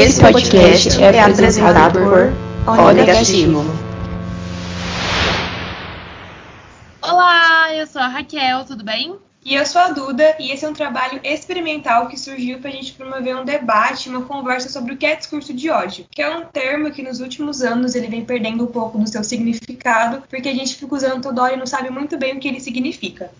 Esse podcast é apresentado por O Negativo. Olá, eu sou a Raquel, tudo bem? E eu sou a Duda, e esse é um trabalho experimental que surgiu para a gente promover um debate, uma conversa sobre o que é discurso de ódio, que é um termo que nos últimos anos ele vem perdendo um pouco do seu significado, porque a gente fica usando toda hora e não sabe muito bem o que ele significa.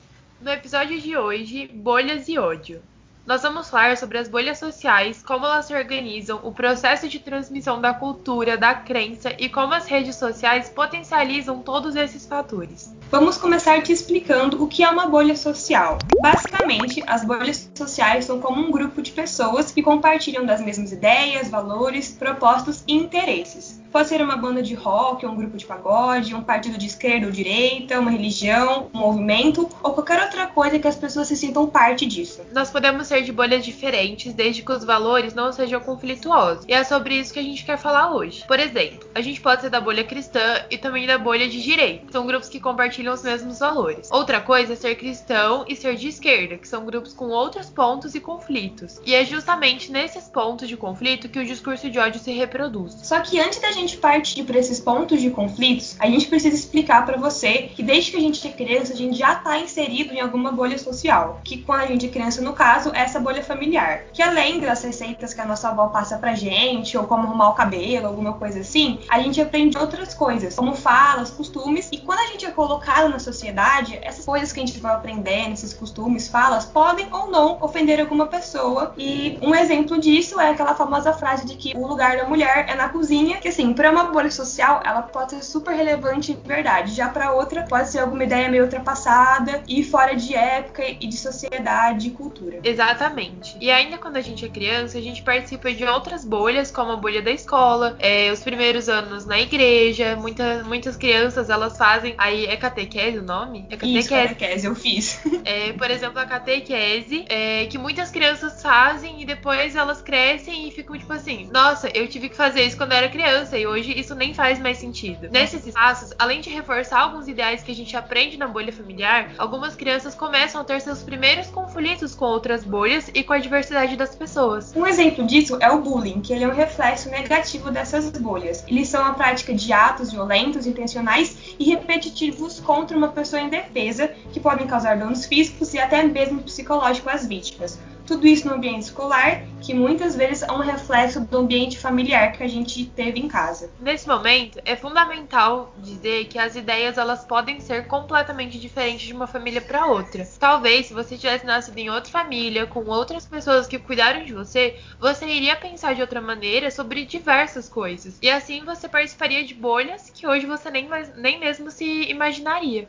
No episódio de hoje, bolhas e ódio. Nós vamos falar sobre as bolhas sociais, como elas se organizam, o processo de transmissão da cultura, da crença e como as redes sociais potencializam todos esses fatores. Vamos começar te explicando o que é uma bolha social. Basicamente, as bolhas sociais são como um grupo de pessoas que compartilham das mesmas ideias, valores, propostas e interesses. Pode ser uma banda de rock, um grupo de pagode, um partido de esquerda ou direita, uma religião, um movimento ou qualquer outra coisa que as pessoas se sintam parte disso. Nós podemos ser de bolhas diferentes desde que os valores não sejam conflituosos. E é sobre isso que a gente quer falar hoje. Por exemplo, a gente pode ser da bolha cristã e também da bolha de direita. São grupos que compartilham os mesmos valores. Outra coisa é ser cristão e ser de esquerda, que são grupos com outros pontos e conflitos. E é justamente nesses pontos de conflito que o discurso de ódio se reproduz. Só que antes da gente partir para esses pontos de conflitos, a gente precisa explicar para você que desde que a gente é criança, a gente já está inserido em alguma bolha social. Que quando a gente é criança, no caso, é essa bolha familiar. Que além das receitas que a nossa avó passa pra gente, ou como arrumar o cabelo, alguma coisa assim, a gente aprende outras coisas, como falas, costumes. E quando a gente é colocado na sociedade, essas coisas que a gente vai aprendendo, esses costumes, falas, podem ou não ofender alguma pessoa. E um exemplo disso é aquela famosa frase de que o lugar da mulher é na cozinha, que assim, para uma bolha social, ela pode ser super relevante em verdade. Já para outra, pode ser alguma ideia meio ultrapassada e fora de época e de sociedade e cultura. Exatamente. E ainda quando a gente é criança, a gente participa de outras bolhas, como a bolha da escola, é, os primeiros anos na igreja. Muita, muitas crianças elas fazem. Aí é catequese o nome? É catequese. Isso, catequese, eu fiz. É, por exemplo, a catequese, é, que muitas crianças fazem e depois elas crescem e ficam tipo assim: nossa, eu tive que fazer isso quando eu era criança e hoje isso nem faz mais sentido. Nesses espaços, além de reforçar alguns ideais que a gente aprende na bolha familiar, algumas crianças começam a ter seus primeiros conflitos com outras bolhas e com a diversidade das pessoas. Um exemplo disso é o bullying, que ele é um reflexo negativo dessas bolhas. Eles são a prática de atos violentos, intencionais e repetitivos contra uma pessoa indefesa, que podem causar danos físicos e até mesmo psicológicos às vítimas. Tudo isso no ambiente escolar, que muitas vezes é um reflexo do ambiente familiar que a gente teve em casa. Nesse momento, é fundamental dizer que as ideias elas podem ser completamente diferentes de uma família para outra. Talvez, se você tivesse nascido em outra família, com outras pessoas que cuidaram de você, você iria pensar de outra maneira sobre diversas coisas. E assim você participaria de bolhas que hoje você nem, mais, nem mesmo se imaginaria.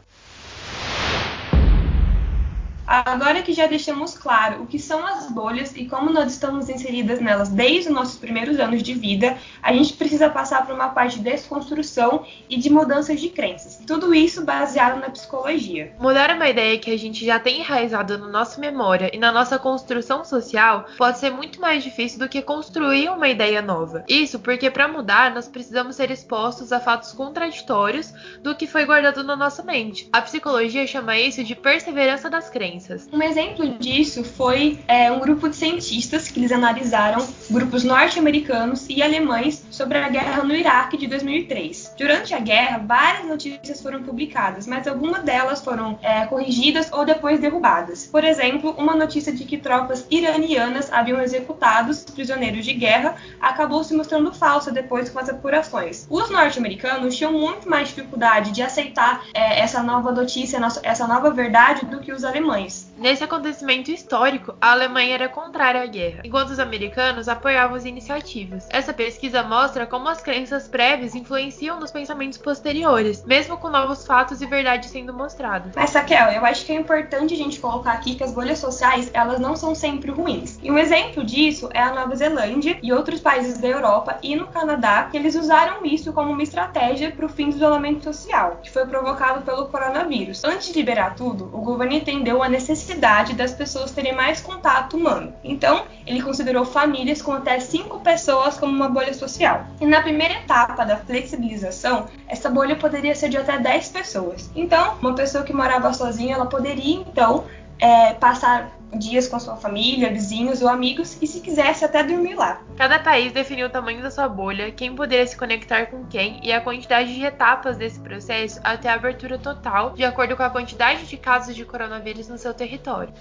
Agora que já deixamos claro o que são as bolhas e como nós estamos inseridas nelas desde os nossos primeiros anos de vida, a gente precisa passar por uma parte de desconstrução e de mudanças de crenças. Tudo isso baseado na psicologia. Mudar uma ideia que a gente já tem enraizado na nossa memória e na nossa construção social pode ser muito mais difícil do que construir uma ideia nova. Isso porque para mudar nós precisamos ser expostos a fatos contraditórios do que foi guardado na nossa mente. A psicologia chama isso de perseverança das crenças. Um exemplo disso foi é, um grupo de cientistas que eles analisaram grupos norte-americanos e alemães sobre a guerra no Iraque de 2003. Durante a guerra, várias notícias foram publicadas, mas algumas delas foram é, corrigidas ou depois derrubadas. Por exemplo, uma notícia de que tropas iranianas haviam executado prisioneiros de guerra acabou se mostrando falsa depois com as apurações. Os norte-americanos tinham muito mais dificuldade de aceitar é, essa nova notícia, essa nova verdade do que os alemães. families Nesse acontecimento histórico, a Alemanha era contrária à guerra, enquanto os americanos apoiavam as iniciativas. Essa pesquisa mostra como as crenças prévias influenciam nos pensamentos posteriores, mesmo com novos fatos e verdades sendo mostrados. Mas, Raquel, eu acho que é importante a gente colocar aqui que as bolhas sociais, elas não são sempre ruins. E um exemplo disso é a Nova Zelândia e outros países da Europa e no Canadá, que eles usaram isso como uma estratégia para o fim do isolamento social, que foi provocado pelo coronavírus. Antes de liberar tudo, o governo entendeu a necessidade das pessoas terem mais contato humano. Então, ele considerou famílias com até cinco pessoas como uma bolha social. E na primeira etapa da flexibilização, essa bolha poderia ser de até 10 pessoas. Então, uma pessoa que morava sozinha, ela poderia então é, passar dias com sua família, vizinhos ou amigos e, se quisesse, até dormir lá. Cada país definiu o tamanho da sua bolha, quem poderia se conectar com quem e a quantidade de etapas desse processo até a abertura total, de acordo com a quantidade de casos de coronavírus no seu território.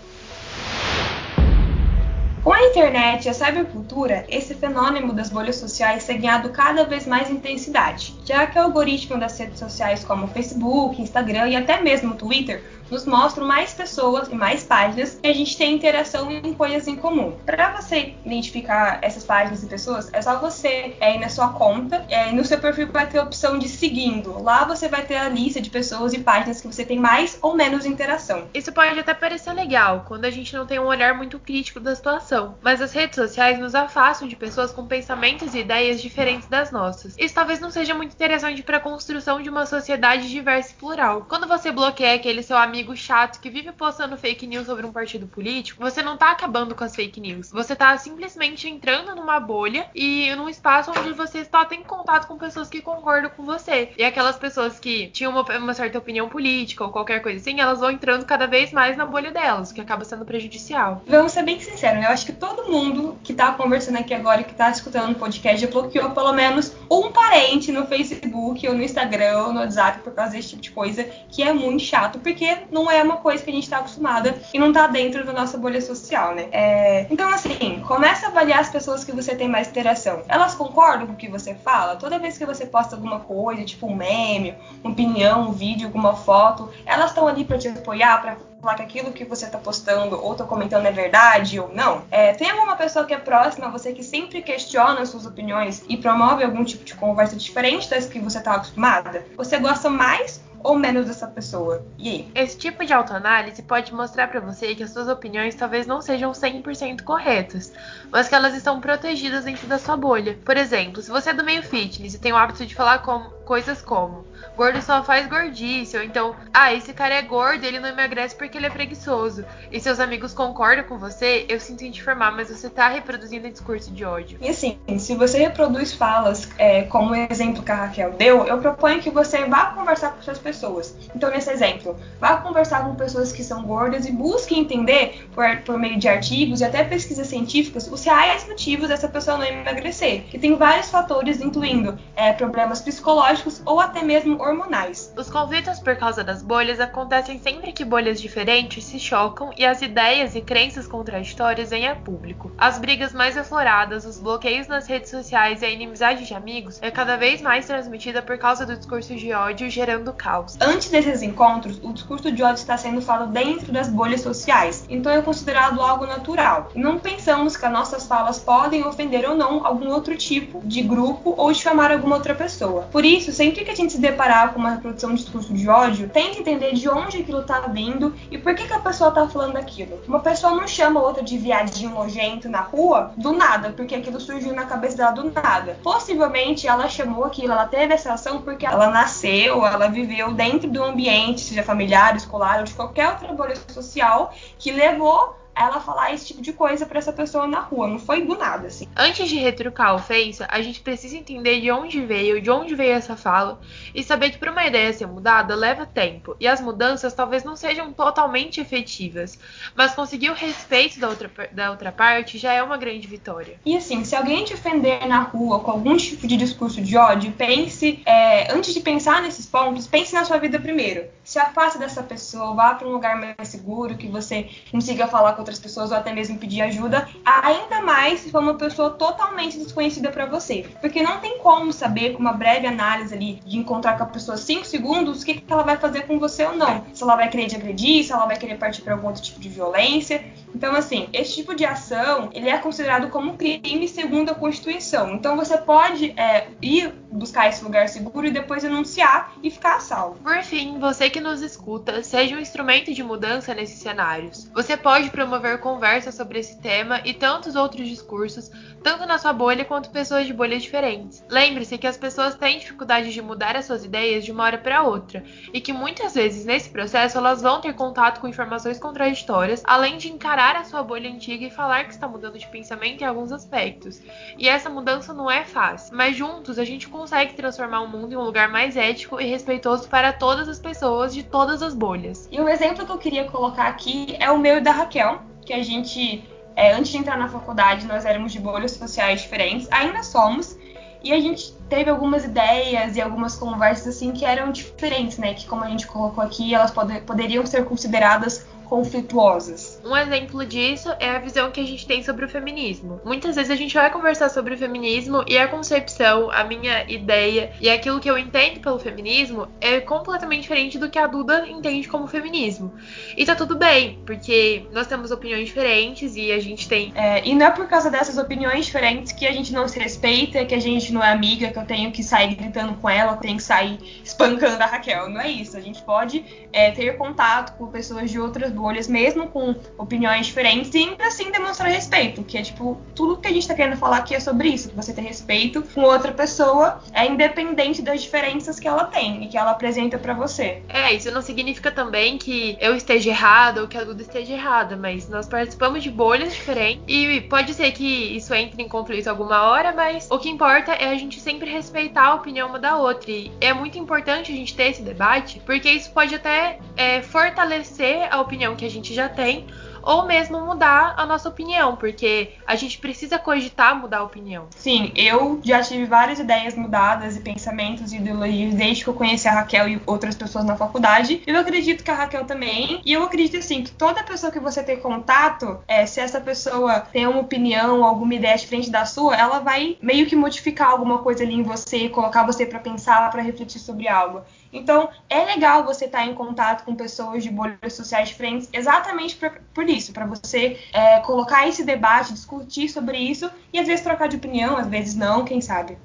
Com a internet e a cybercultura, esse fenômeno das bolhas sociais tem ganhado cada vez mais intensidade, já que o algoritmo das redes sociais como Facebook, Instagram e até mesmo Twitter nos mostram mais pessoas e mais páginas e a gente tem interação em coisas em comum. Para você identificar essas páginas e pessoas, é só você é, ir na sua conta é, no seu perfil vai ter a opção de seguindo. Lá você vai ter a lista de pessoas e páginas que você tem mais ou menos interação. Isso pode até parecer legal quando a gente não tem um olhar muito crítico da situação, mas as redes sociais nos afastam de pessoas com pensamentos e ideias diferentes das nossas. Isso talvez não seja muito interessante para a construção de uma sociedade diversa e plural. Quando você bloqueia aquele seu amigo amigo chato que vive postando fake news sobre um partido político, você não tá acabando com as fake news. Você tá simplesmente entrando numa bolha e num espaço onde você só tem contato com pessoas que concordam com você. E aquelas pessoas que tinham uma, uma certa opinião política ou qualquer coisa assim, elas vão entrando cada vez mais na bolha delas, o que acaba sendo prejudicial. Vamos ser bem sinceros? Eu acho que todo mundo que tá conversando aqui agora e que tá escutando o podcast já bloqueou pelo menos um parente no Facebook ou no Instagram ou no WhatsApp por causa desse tipo de coisa, que é muito chato, porque não é uma coisa que a gente está acostumada e não está dentro da nossa bolha social, né? É... Então, assim, começa a avaliar as pessoas que você tem mais interação. Elas concordam com o que você fala? Toda vez que você posta alguma coisa, tipo um meme, uma opinião, um vídeo, alguma foto, elas estão ali para te apoiar, para falar que aquilo que você está postando ou está comentando é verdade ou não? É, tem alguma pessoa que é próxima a você que sempre questiona suas opiniões e promove algum tipo de conversa diferente das que você está acostumada? Você gosta mais ou menos dessa pessoa. E aí? Esse tipo de autoanálise pode mostrar para você que as suas opiniões talvez não sejam 100% corretas, mas que elas estão protegidas dentro da sua bolha. Por exemplo, se você é do meio fitness e tem o hábito de falar com coisas como gordo só faz gordice, ou então, ah, esse cara é gordo, ele não emagrece porque ele é preguiçoso. E seus amigos concordam com você, eu sinto em te informar, mas você tá reproduzindo um discurso de ódio. E assim, se você reproduz falas é, como o exemplo que a Raquel deu, eu proponho que você vá conversar com suas pessoas. Então, nesse exemplo, vá conversar com pessoas que são gordas e busque entender, por, por meio de artigos e até pesquisas científicas, os reais motivos dessa pessoa não emagrecer. Que tem vários fatores, incluindo é, problemas psicológicos ou até mesmo hormonais. Os conflitos por causa das bolhas acontecem sempre que bolhas diferentes se chocam e as ideias e crenças contraditórias vêm a público. As brigas mais afloradas, os bloqueios nas redes sociais e a inimizade de amigos é cada vez mais transmitida por causa do discurso de ódio, gerando caos. Antes desses encontros, o discurso de ódio está sendo falado dentro das bolhas sociais, então é considerado algo natural. Não pensamos que as nossas falas podem ofender ou não algum outro tipo de grupo ou difamar alguma outra pessoa. Por isso, sempre que a gente se deparar com uma reprodução de discurso de ódio, tente entender de onde aquilo tá vindo e por que, que a pessoa tá falando aquilo. Uma pessoa não chama outra de viadinho nojento na rua do nada, porque aquilo surgiu na cabeça dela do nada. Possivelmente ela chamou aquilo, ela teve essa ação porque ela nasceu, ela viveu dentro do ambiente, seja familiar, escolar ou de qualquer outra bolha social, que levou ela falar esse tipo de coisa para essa pessoa na rua. Não foi do nada, assim. Antes de retrucar a ofensa, a gente precisa entender de onde veio, de onde veio essa fala e saber que para uma ideia ser mudada leva tempo e as mudanças talvez não sejam totalmente efetivas, mas conseguir o respeito da outra, da outra parte já é uma grande vitória. E assim, se alguém te ofender na rua com algum tipo de discurso de ódio, pense, é, antes de pensar nesses pontos, pense na sua vida primeiro. Se afaste dessa pessoa, vá para um lugar mais seguro, que você consiga falar com outras pessoas ou até mesmo pedir ajuda, ainda mais se for uma pessoa totalmente desconhecida para você. Porque não tem como saber, com uma breve análise ali, de encontrar com a pessoa 5 segundos, o que, que ela vai fazer com você ou não. Se ela vai querer te agredir, se ela vai querer partir para algum outro tipo de violência. Então, assim, esse tipo de ação, ele é considerado como crime segundo a Constituição. Então, você pode é, ir buscar esse lugar seguro e depois denunciar e ficar a salvo. Por fim, você que nos escuta, seja um instrumento de mudança nesses cenários. Você pode promover conversas sobre esse tema e tantos outros discursos, tanto na sua bolha quanto pessoas de bolhas diferentes. Lembre-se que as pessoas têm dificuldade de mudar as suas ideias de uma hora para outra e que muitas vezes nesse processo elas vão ter contato com informações contraditórias, além de encarar a sua bolha antiga e falar que está mudando de pensamento em alguns aspectos. E essa mudança não é fácil, mas juntos a gente transformar o mundo em um lugar mais ético e respeitoso para todas as pessoas de todas as bolhas. E um exemplo que eu queria colocar aqui é o meu e da Raquel, que a gente, é, antes de entrar na faculdade, nós éramos de bolhas sociais diferentes, ainda somos, e a gente teve algumas ideias e algumas conversas assim que eram diferentes, né? Que como a gente colocou aqui, elas pod poderiam ser consideradas conflituosas. Um exemplo disso é a visão que a gente tem sobre o feminismo. Muitas vezes a gente vai conversar sobre o feminismo e a concepção, a minha ideia e aquilo que eu entendo pelo feminismo é completamente diferente do que a Duda entende como feminismo. E tá tudo bem, porque nós temos opiniões diferentes e a gente tem. É, e não é por causa dessas opiniões diferentes que a gente não se respeita, que a gente não é amiga, que eu tenho que sair gritando com ela, que eu tenho que sair espancando a Raquel. Não é isso. A gente pode é, ter contato com pessoas de outras bolhas, mesmo com opiniões diferentes, e ainda assim demonstrar respeito, que é tipo, tudo que a gente tá querendo falar aqui é sobre isso, que você ter respeito com outra pessoa, é independente das diferenças que ela tem e que ela apresenta para você. É, isso não significa também que eu esteja errada ou que a Duda esteja errada, mas nós participamos de bolhas diferentes e pode ser que isso entre em conflito alguma hora, mas o que importa é a gente sempre respeitar a opinião uma da outra. E é muito importante a gente ter esse debate, porque isso pode até é, fortalecer a opinião opinião que a gente já tem, ou mesmo mudar a nossa opinião, porque a gente precisa cogitar mudar a opinião. Sim, eu já tive várias ideias mudadas e pensamentos e ideologias desde que eu conheci a Raquel e outras pessoas na faculdade. Eu acredito que a Raquel também. E eu acredito assim que toda pessoa que você tem contato, é, se essa pessoa tem uma opinião, alguma ideia diferente da sua, ela vai meio que modificar alguma coisa ali em você, colocar você para pensar, para refletir sobre algo. Então, é legal você estar em contato com pessoas de bolhas sociais diferentes, exatamente por isso, para você é, colocar esse debate, discutir sobre isso e às vezes trocar de opinião, às vezes não, quem sabe.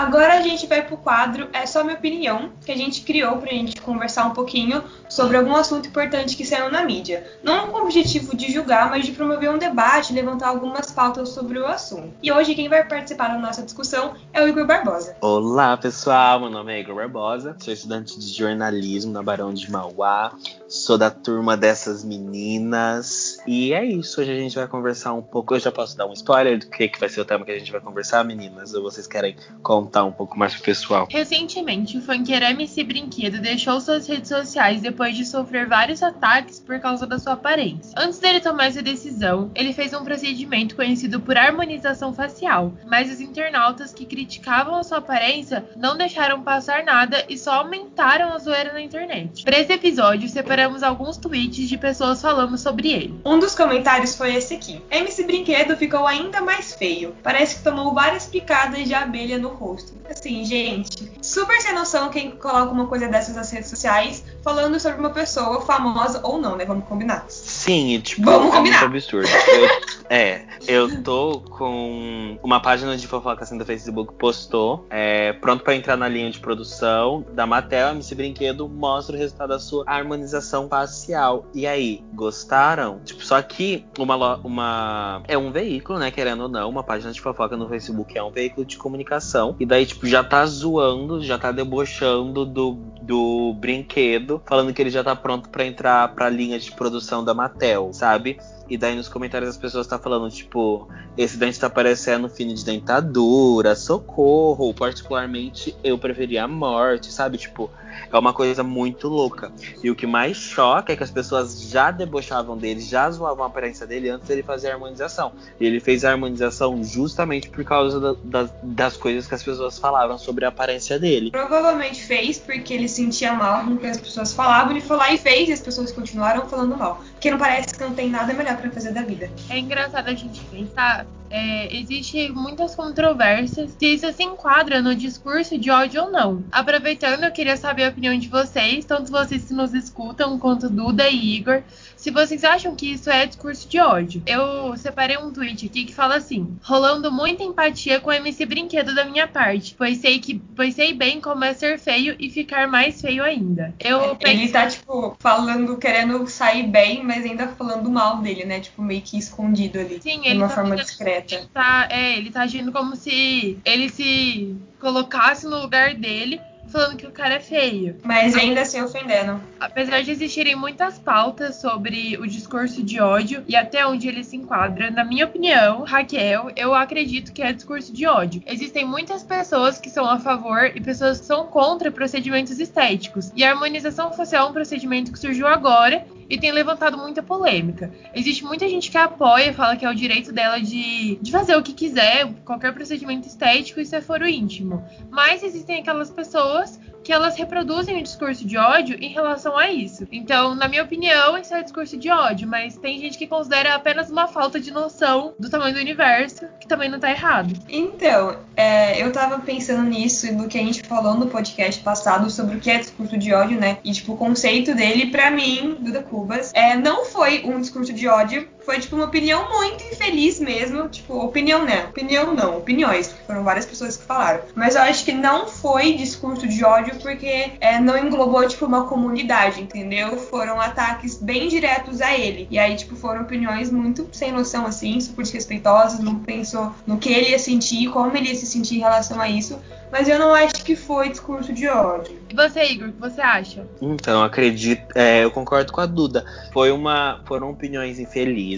Agora a gente vai pro quadro É Só Minha Opinião, que a gente criou pra gente conversar um pouquinho sobre algum assunto importante que saiu na mídia. Não com o objetivo de julgar, mas de promover um debate, levantar algumas pautas sobre o assunto. E hoje quem vai participar da nossa discussão é o Igor Barbosa. Olá pessoal, meu nome é Igor Barbosa, sou estudante de jornalismo na Barão de Mauá, sou da turma dessas meninas. E é isso, hoje a gente vai conversar um pouco. Eu já posso dar um spoiler do que, que vai ser o tema que a gente vai conversar, meninas? Ou vocês querem contar um pouco mais pro pessoal? Recentemente, o funkeiro MC Brinquedo deixou suas redes sociais depois de sofrer vários ataques por causa da sua aparência. Antes dele tomar essa decisão, ele fez um procedimento conhecido por harmonização facial, mas os internautas que criticavam a sua aparência não deixaram passar nada e só aumentaram a zoeira na internet. Para esse episódio, separamos alguns tweets de pessoas falando sobre ele. Um dos comentários foi esse aqui. MC Brinquedo ficou ainda mais feio. Parece que tomou várias picadas de abelha no rosto. Assim, gente, super sem noção quem coloca uma coisa dessas nas redes sociais falando sobre uma pessoa famosa ou não, né? Vamos combinar. Sim, tipo, Vamos é combinar. muito absurdo. Eu, é, eu tô com uma página de fofoca assim do Facebook postou, é, pronto para entrar na linha de produção da Mattel, MC Brinquedo mostra o resultado da sua harmonização facial. E aí, gostaram? Tipo, só que uma, uma é um veículo, né, querendo ou não, uma página de fofoca no Facebook é um veículo de comunicação. E daí, tipo, já tá zoando, já tá debochando do, do brinquedo, falando que ele já tá pronto para entrar pra linha de produção da Mattel, sabe? E daí nos comentários as pessoas tá falando, tipo, esse dente tá parecendo fino de dentadura, socorro. Particularmente, eu preferia a morte, sabe? Tipo, é uma coisa muito louca. E o que mais choca é que as pessoas já debochavam dele, já zoavam a aparência dele antes dele fazer a harmonização. E ele fez a harmonização justamente por causa da, da, das coisas que as pessoas falavam sobre a aparência dele. Provavelmente fez porque ele sentia mal com o que as pessoas falavam, ele foi lá e fez e as pessoas continuaram falando mal. Porque não parece que não tem nada melhor para fazer da vida. É engraçado a gente pensar é, existe muitas controvérsias se isso se enquadra no discurso de ódio ou não. Aproveitando, eu queria saber a opinião de vocês, tanto vocês que nos escutam quanto Duda e Igor, se vocês acham que isso é discurso de ódio. Eu separei um tweet aqui que fala assim: rolando muita empatia com o MC Brinquedo da minha parte, pois sei que pois sei bem como é ser feio e ficar mais feio ainda. Eu Ele tá, tipo, falando, querendo sair bem, mas ainda falando mal dele, né? Tipo, meio que escondido ali. Sim, de ele uma tá forma discreta. tá, é, ele tá agindo como se ele se colocasse no lugar dele, falando que o cara é feio. Mas ainda assim ofendendo. Apesar de existirem muitas pautas sobre o discurso de ódio e até onde ele se enquadra, na minha opinião, Raquel, eu acredito que é discurso de ódio. Existem muitas pessoas que são a favor e pessoas que são contra procedimentos estéticos. E a harmonização facial é um procedimento que surgiu agora e tem levantado muita polêmica. Existe muita gente que apoia, fala que é o direito dela de, de fazer o que quiser, qualquer procedimento estético se é foro íntimo. Mas existem aquelas pessoas que elas reproduzem o discurso de ódio em relação a isso. Então, na minha opinião, isso é discurso de ódio, mas tem gente que considera apenas uma falta de noção do tamanho do universo, que também não tá errado. Então, é, eu tava pensando nisso e no que a gente falou no podcast passado sobre o que é discurso de ódio, né? E, tipo, o conceito dele, para mim, Duda Cubas, é, não foi um discurso de ódio, foi, tipo, uma opinião muito infeliz mesmo. Tipo, opinião, né? Opinião não, opiniões. Foram várias pessoas que falaram. Mas eu acho que não foi discurso de ódio porque é, não englobou, tipo, uma comunidade, entendeu? Foram ataques bem diretos a ele. E aí, tipo, foram opiniões muito sem noção, assim, super desrespeitosas. Não pensou no que ele ia sentir, como ele ia se sentir em relação a isso mas eu não acho que foi discurso de ódio. E você, Igor, o que você acha? Então, acredito, é, eu concordo com a Duda. Foi uma, foram opiniões infelizes.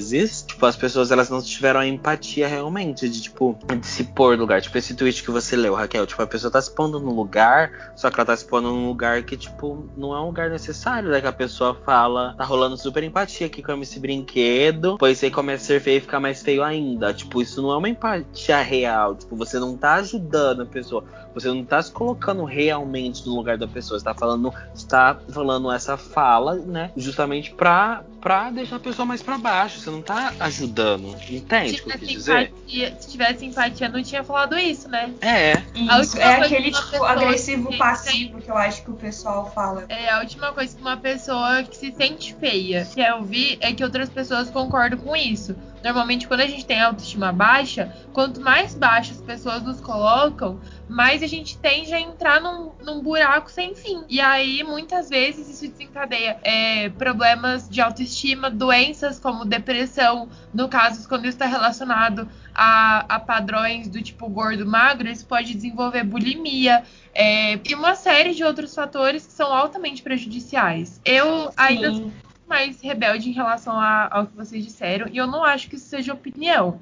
Tipo, as pessoas elas não tiveram a empatia realmente de tipo de se pôr no lugar. Tipo esse tweet que você leu, Raquel. Tipo, a pessoa tá se pondo no lugar, só que ela tá se pondo num lugar que tipo não é um lugar necessário. Né? Que a pessoa fala, tá rolando super empatia aqui com esse brinquedo, pois aí começa a ser feio e ficar mais feio ainda. Tipo, isso não é uma empatia real. Tipo, você não tá ajudando a pessoa você não está se colocando realmente no lugar da pessoa. Você tá falando, está falando essa fala, né? Justamente pra, pra deixar a pessoa mais para baixo. Você não está ajudando. Entende o que eu quis dizer? Empatia, se tivesse empatia, não tinha falado isso, né? É. Isso, é aquele tipo agressivo passivo que eu acho que o pessoal fala. É, a última coisa que uma pessoa que se sente feia quer ouvir é que outras pessoas concordam com isso. Normalmente, quando a gente tem autoestima baixa, quanto mais baixa as pessoas nos colocam, mais a gente tende a entrar num, num buraco sem fim. E aí, muitas vezes, isso desencadeia é, problemas de autoestima, doenças como depressão, no caso, quando isso está relacionado a, a padrões do tipo gordo-magro, isso pode desenvolver bulimia, é, e uma série de outros fatores que são altamente prejudiciais. Eu Sim. Mais rebelde em relação a, ao que vocês disseram, e eu não acho que isso seja opinião.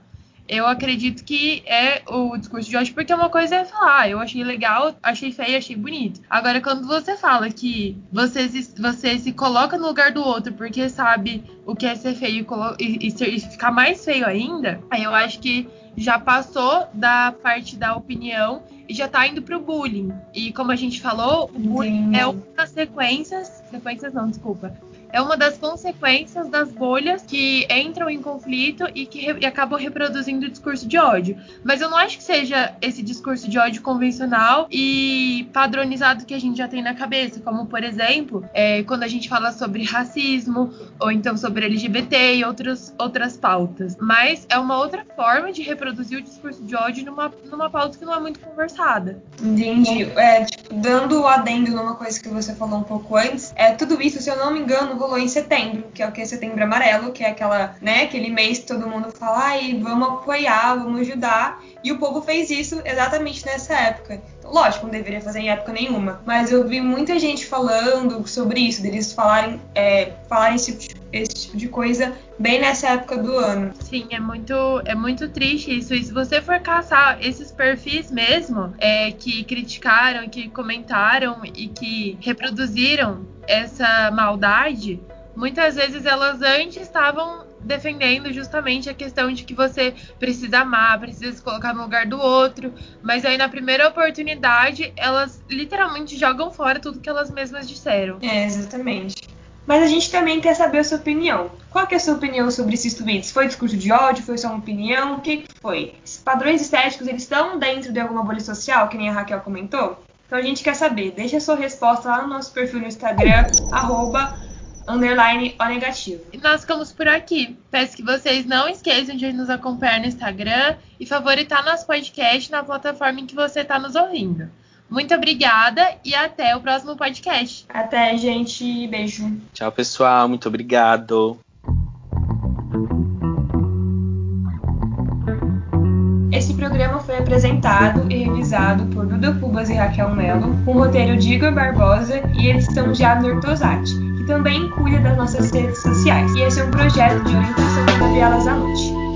Eu acredito que é o discurso de hoje, porque uma coisa é falar, ah, eu achei legal, achei feio, achei bonito. Agora, quando você fala que você se, você se coloca no lugar do outro porque sabe o que é ser feio e, e, ser, e ficar mais feio ainda, aí eu acho que já passou da parte da opinião e já tá indo pro bullying. E como a gente falou, o bullying Sim. é uma das sequências. Sequências não, desculpa é uma das consequências das bolhas que entram em conflito e que re e acabam reproduzindo o discurso de ódio. Mas eu não acho que seja esse discurso de ódio convencional e padronizado que a gente já tem na cabeça, como por exemplo, é, quando a gente fala sobre racismo ou então sobre LGBT e outros, outras pautas. Mas é uma outra forma de reproduzir o discurso de ódio numa, numa pauta que não é muito conversada. Entendi. É, tipo, dando o adendo numa coisa que você falou um pouco antes, é tudo isso, se eu não me engano, rolou em setembro, que é o que? Setembro Amarelo, que é aquela, né, aquele mês que todo mundo fala, ai, vamos apoiar, vamos ajudar. E o povo fez isso exatamente nessa época. Então, lógico, não deveria fazer em época nenhuma. Mas eu vi muita gente falando sobre isso, deles falarem, é, falarem esse, esse tipo de coisa bem nessa época do ano. Sim, é muito, é muito triste isso. E se você for caçar esses perfis mesmo, é, que criticaram, que comentaram e que reproduziram essa maldade, muitas vezes elas antes estavam defendendo justamente a questão de que você precisa amar, precisa se colocar no lugar do outro, mas aí na primeira oportunidade elas literalmente jogam fora tudo que elas mesmas disseram. É, exatamente. Mas a gente também quer saber a sua opinião. Qual é a sua opinião sobre esses tweets? Foi discurso de ódio? Foi só uma opinião? O que foi? Esses padrões estéticos, eles estão dentro de alguma bolha social, que nem a Raquel comentou? Então a gente quer saber. Deixa a sua resposta lá no nosso perfil no Instagram, arroba, underline o negativo. E nós ficamos por aqui. Peço que vocês não esqueçam de nos acompanhar no Instagram e favoritar nosso podcast na plataforma em que você está nos ouvindo. Muito obrigada e até o próximo podcast. Até, gente. Beijo. Tchau, pessoal. Muito obrigado. programa foi apresentado e revisado por Duda Cubas e Raquel Mello, com roteiro de Igor Barbosa e edição de Abner Tosati, que também cuida das nossas redes sociais. E esse é um projeto de orientação da Gabriela Zanucci.